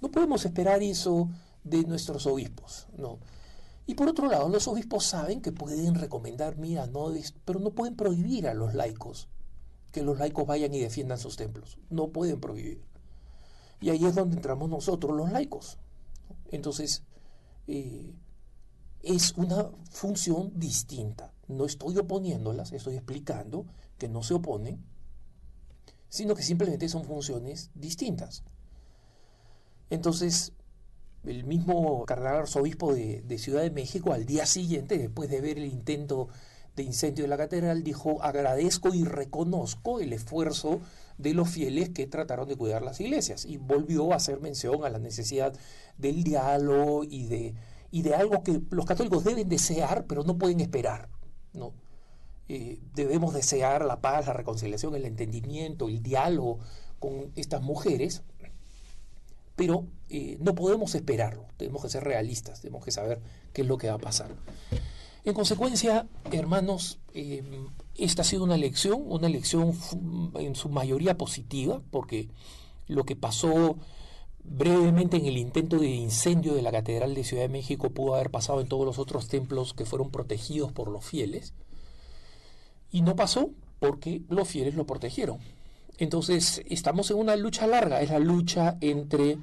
No podemos esperar eso de nuestros obispos, ¿no? Y por otro lado, los obispos saben que pueden recomendar, mira, no, pero no pueden prohibir a los laicos que los laicos vayan y defiendan sus templos. No pueden prohibir. Y ahí es donde entramos nosotros, los laicos. Entonces, eh, es una función distinta. No estoy oponiéndolas, estoy explicando que no se oponen, sino que simplemente son funciones distintas. Entonces, el mismo cardenal arzobispo de, de Ciudad de México, al día siguiente, después de ver el intento de incendio de la catedral, dijo, agradezco y reconozco el esfuerzo de los fieles que trataron de cuidar las iglesias. Y volvió a hacer mención a la necesidad del diálogo y de, y de algo que los católicos deben desear, pero no pueden esperar. ¿No? Eh, debemos desear la paz, la reconciliación, el entendimiento, el diálogo con estas mujeres, pero eh, no podemos esperarlo, tenemos que ser realistas, tenemos que saber qué es lo que va a pasar. En consecuencia, hermanos, eh, esta ha sido una elección, una elección en su mayoría positiva, porque lo que pasó brevemente en el intento de incendio de la Catedral de Ciudad de México pudo haber pasado en todos los otros templos que fueron protegidos por los fieles, y no pasó porque los fieles lo protegieron. Entonces, estamos en una lucha larga, es la lucha entre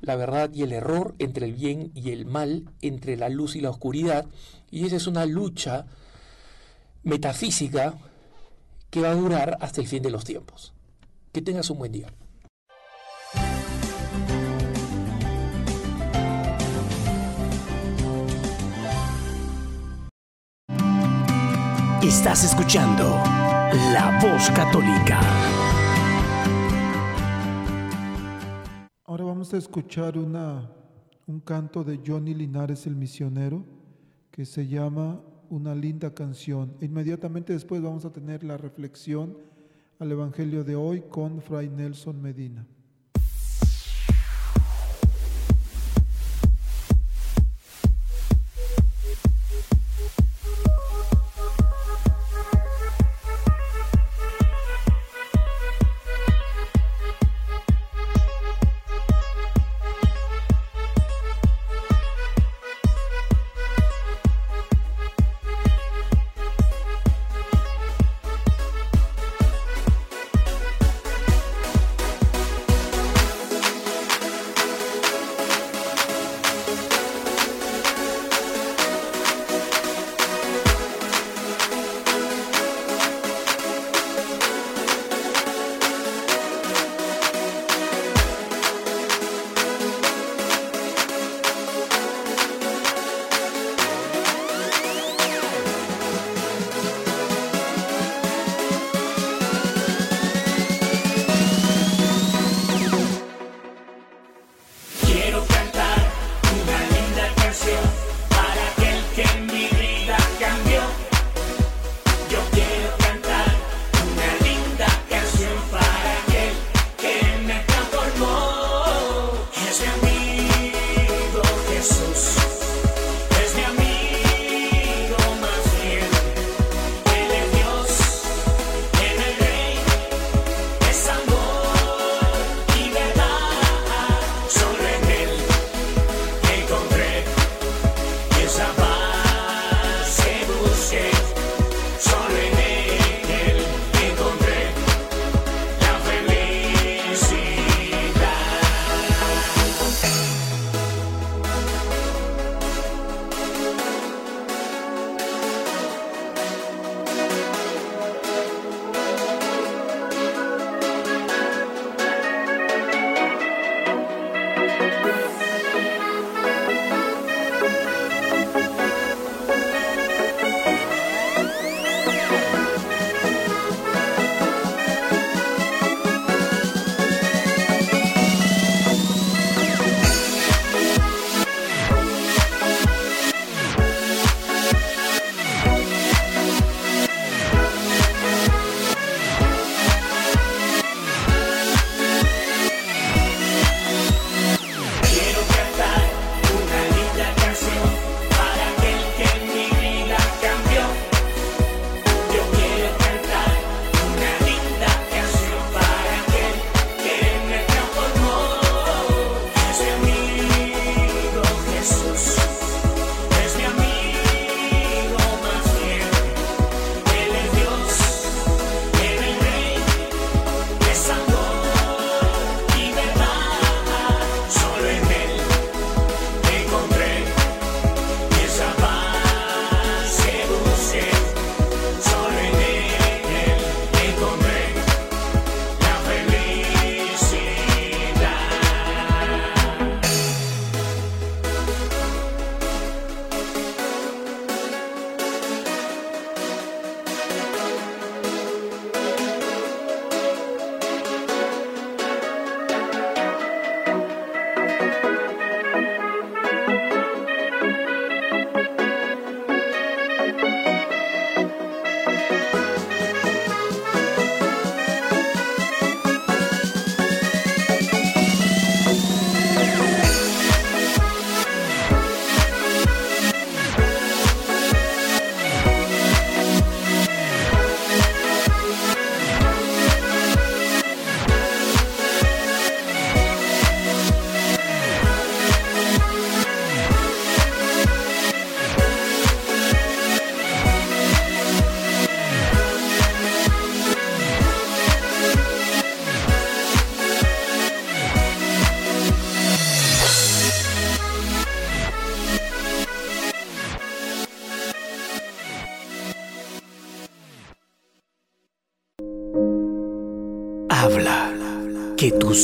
la verdad y el error, entre el bien y el mal, entre la luz y la oscuridad, y esa es una lucha metafísica que va a durar hasta el fin de los tiempos. Que tengas un buen día. Estás escuchando La Voz Católica. Ahora vamos a escuchar una, un canto de Johnny Linares el misionero que se llama Una linda canción. Inmediatamente después vamos a tener la reflexión al Evangelio de hoy con Fray Nelson Medina.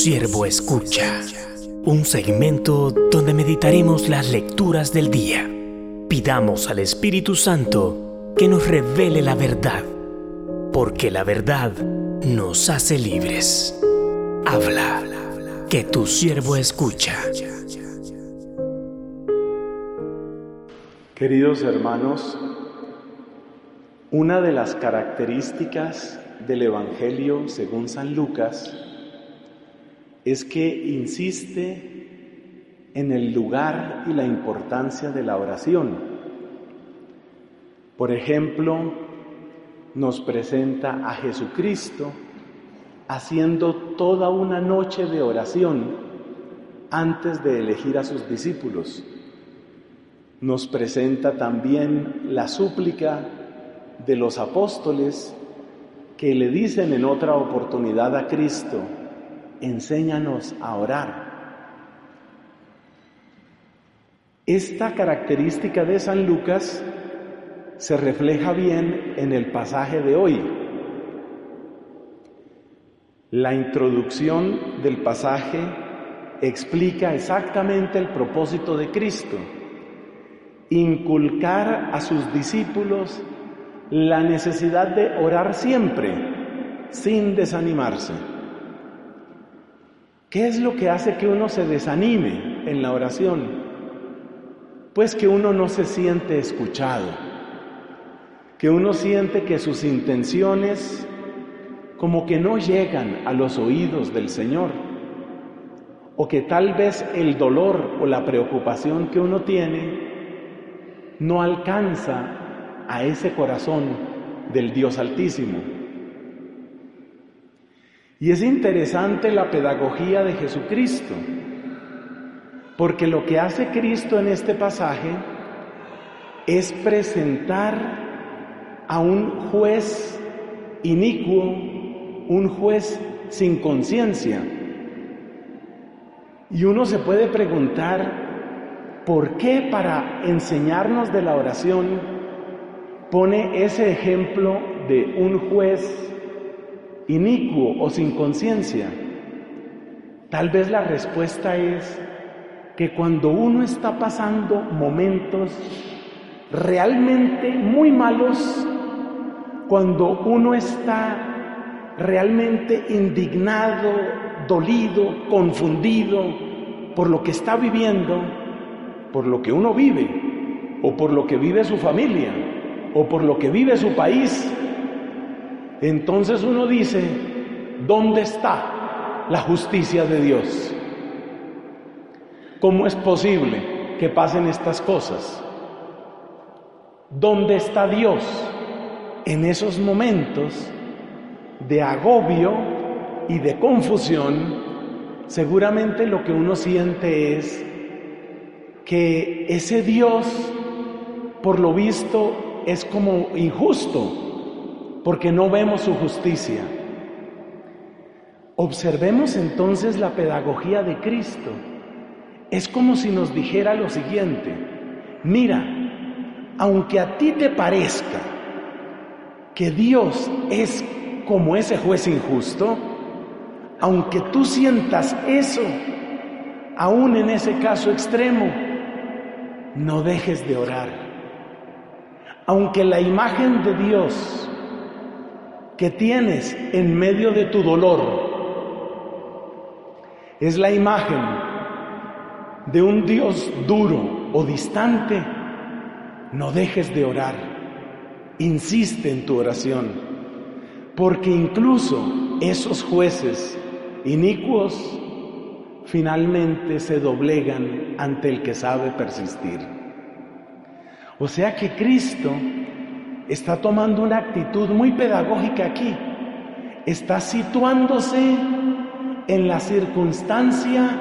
Siervo escucha. Un segmento donde meditaremos las lecturas del día. Pidamos al Espíritu Santo que nos revele la verdad, porque la verdad nos hace libres. Habla, que tu siervo escucha. Queridos hermanos, una de las características del Evangelio según San Lucas es que insiste en el lugar y la importancia de la oración. Por ejemplo, nos presenta a Jesucristo haciendo toda una noche de oración antes de elegir a sus discípulos. Nos presenta también la súplica de los apóstoles que le dicen en otra oportunidad a Cristo, enséñanos a orar. Esta característica de San Lucas se refleja bien en el pasaje de hoy. La introducción del pasaje explica exactamente el propósito de Cristo, inculcar a sus discípulos la necesidad de orar siempre, sin desanimarse. ¿Qué es lo que hace que uno se desanime en la oración? Pues que uno no se siente escuchado, que uno siente que sus intenciones como que no llegan a los oídos del Señor, o que tal vez el dolor o la preocupación que uno tiene no alcanza a ese corazón del Dios Altísimo. Y es interesante la pedagogía de Jesucristo, porque lo que hace Cristo en este pasaje es presentar a un juez inicuo, un juez sin conciencia. Y uno se puede preguntar, ¿por qué para enseñarnos de la oración pone ese ejemplo de un juez inicuo o sin conciencia? Tal vez la respuesta es que cuando uno está pasando momentos realmente muy malos, cuando uno está realmente indignado, dolido, confundido por lo que está viviendo, por lo que uno vive, o por lo que vive su familia, o por lo que vive su país, entonces uno dice, ¿dónde está la justicia de Dios? ¿Cómo es posible que pasen estas cosas? ¿Dónde está Dios en esos momentos de agobio y de confusión? Seguramente lo que uno siente es que ese Dios, por lo visto, es como injusto, porque no vemos su justicia. Observemos entonces la pedagogía de Cristo. Es como si nos dijera lo siguiente, mira, aunque a ti te parezca que Dios es como ese juez injusto, aunque tú sientas eso, aún en ese caso extremo, no dejes de orar. Aunque la imagen de Dios que tienes en medio de tu dolor es la imagen de un Dios duro o distante, no dejes de orar. Insiste en tu oración, porque incluso esos jueces inicuos finalmente se doblegan ante el que sabe persistir. O sea que Cristo está tomando una actitud muy pedagógica aquí. Está situándose en la circunstancia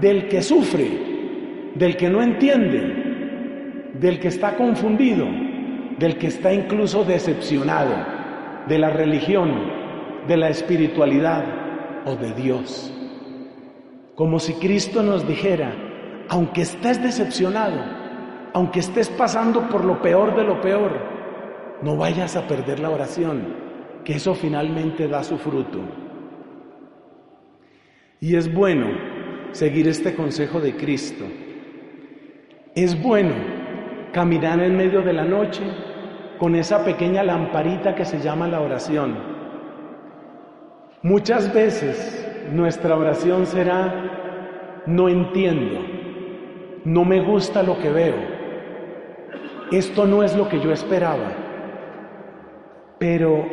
del que sufre, del que no entiende, del que está confundido, del que está incluso decepcionado de la religión, de la espiritualidad o de Dios. Como si Cristo nos dijera, aunque estés decepcionado, aunque estés pasando por lo peor de lo peor, no vayas a perder la oración, que eso finalmente da su fruto. Y es bueno seguir este consejo de Cristo. Es bueno caminar en medio de la noche con esa pequeña lamparita que se llama la oración. Muchas veces nuestra oración será, no entiendo, no me gusta lo que veo, esto no es lo que yo esperaba, pero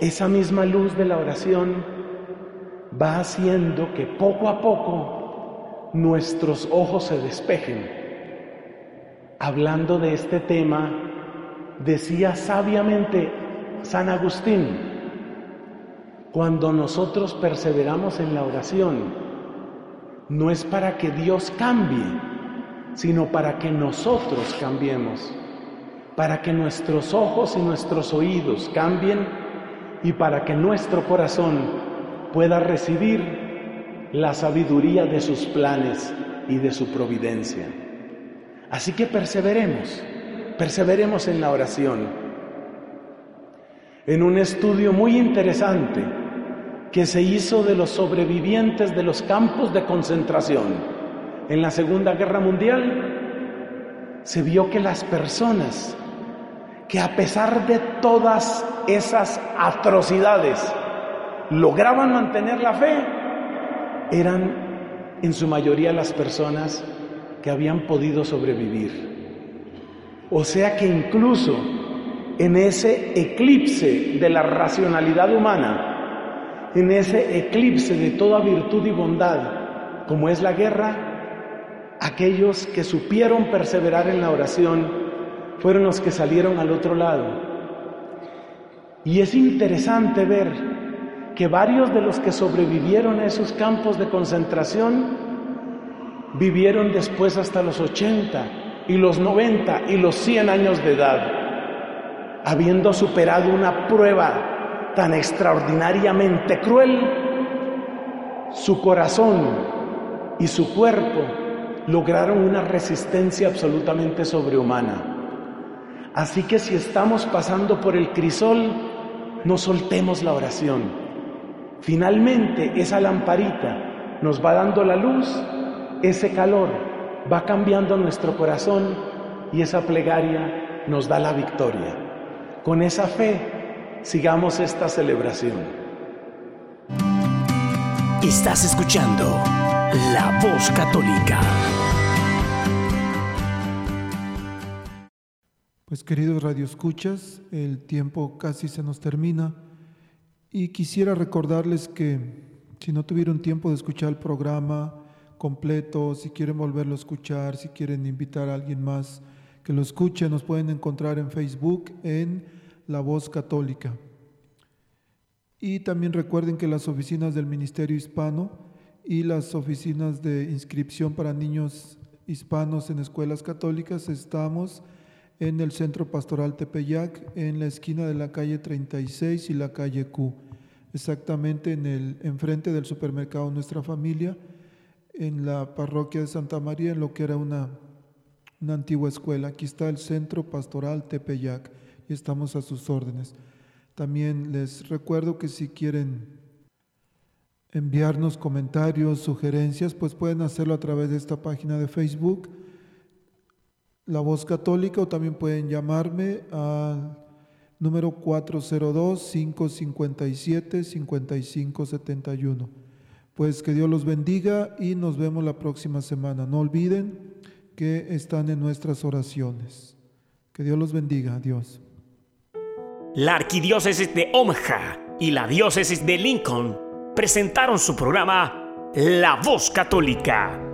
esa misma luz de la oración va haciendo que poco a poco nuestros ojos se despejen. Hablando de este tema, decía sabiamente San Agustín, cuando nosotros perseveramos en la oración, no es para que Dios cambie, sino para que nosotros cambiemos, para que nuestros ojos y nuestros oídos cambien y para que nuestro corazón pueda recibir la sabiduría de sus planes y de su providencia. Así que perseveremos, perseveremos en la oración. En un estudio muy interesante que se hizo de los sobrevivientes de los campos de concentración en la Segunda Guerra Mundial, se vio que las personas que a pesar de todas esas atrocidades lograban mantener la fe, eran en su mayoría las personas que habían podido sobrevivir. O sea que incluso en ese eclipse de la racionalidad humana, en ese eclipse de toda virtud y bondad, como es la guerra, aquellos que supieron perseverar en la oración fueron los que salieron al otro lado. Y es interesante ver que varios de los que sobrevivieron a esos campos de concentración vivieron después hasta los 80 y los 90 y los 100 años de edad, habiendo superado una prueba tan extraordinariamente cruel, su corazón y su cuerpo lograron una resistencia absolutamente sobrehumana. Así que si estamos pasando por el crisol, no soltemos la oración. Finalmente esa lamparita nos va dando la luz, ese calor va cambiando nuestro corazón y esa plegaria nos da la victoria. Con esa fe sigamos esta celebración. Estás escuchando La Voz Católica. Queridos radioescuchas, el tiempo casi se nos termina y quisiera recordarles que si no tuvieron tiempo de escuchar el programa completo, si quieren volverlo a escuchar, si quieren invitar a alguien más que lo escuche, nos pueden encontrar en Facebook en La Voz Católica. Y también recuerden que las oficinas del Ministerio Hispano y las oficinas de inscripción para niños hispanos en escuelas católicas estamos en el Centro Pastoral Tepeyac, en la esquina de la calle 36 y la calle Q, exactamente en el enfrente del supermercado Nuestra Familia, en la parroquia de Santa María, en lo que era una, una antigua escuela. Aquí está el Centro Pastoral Tepeyac y estamos a sus órdenes. También les recuerdo que si quieren enviarnos comentarios, sugerencias, pues pueden hacerlo a través de esta página de Facebook la Voz Católica o también pueden llamarme al número 402-557-5571. Pues que Dios los bendiga y nos vemos la próxima semana. No olviden que están en nuestras oraciones. Que Dios los bendiga. Adiós. La Arquidiócesis de Omaha y la Diócesis de Lincoln presentaron su programa La Voz Católica